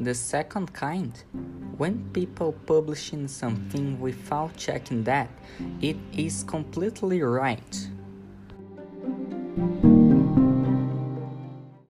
The second kind, when people publishing something without checking that, it is completely right.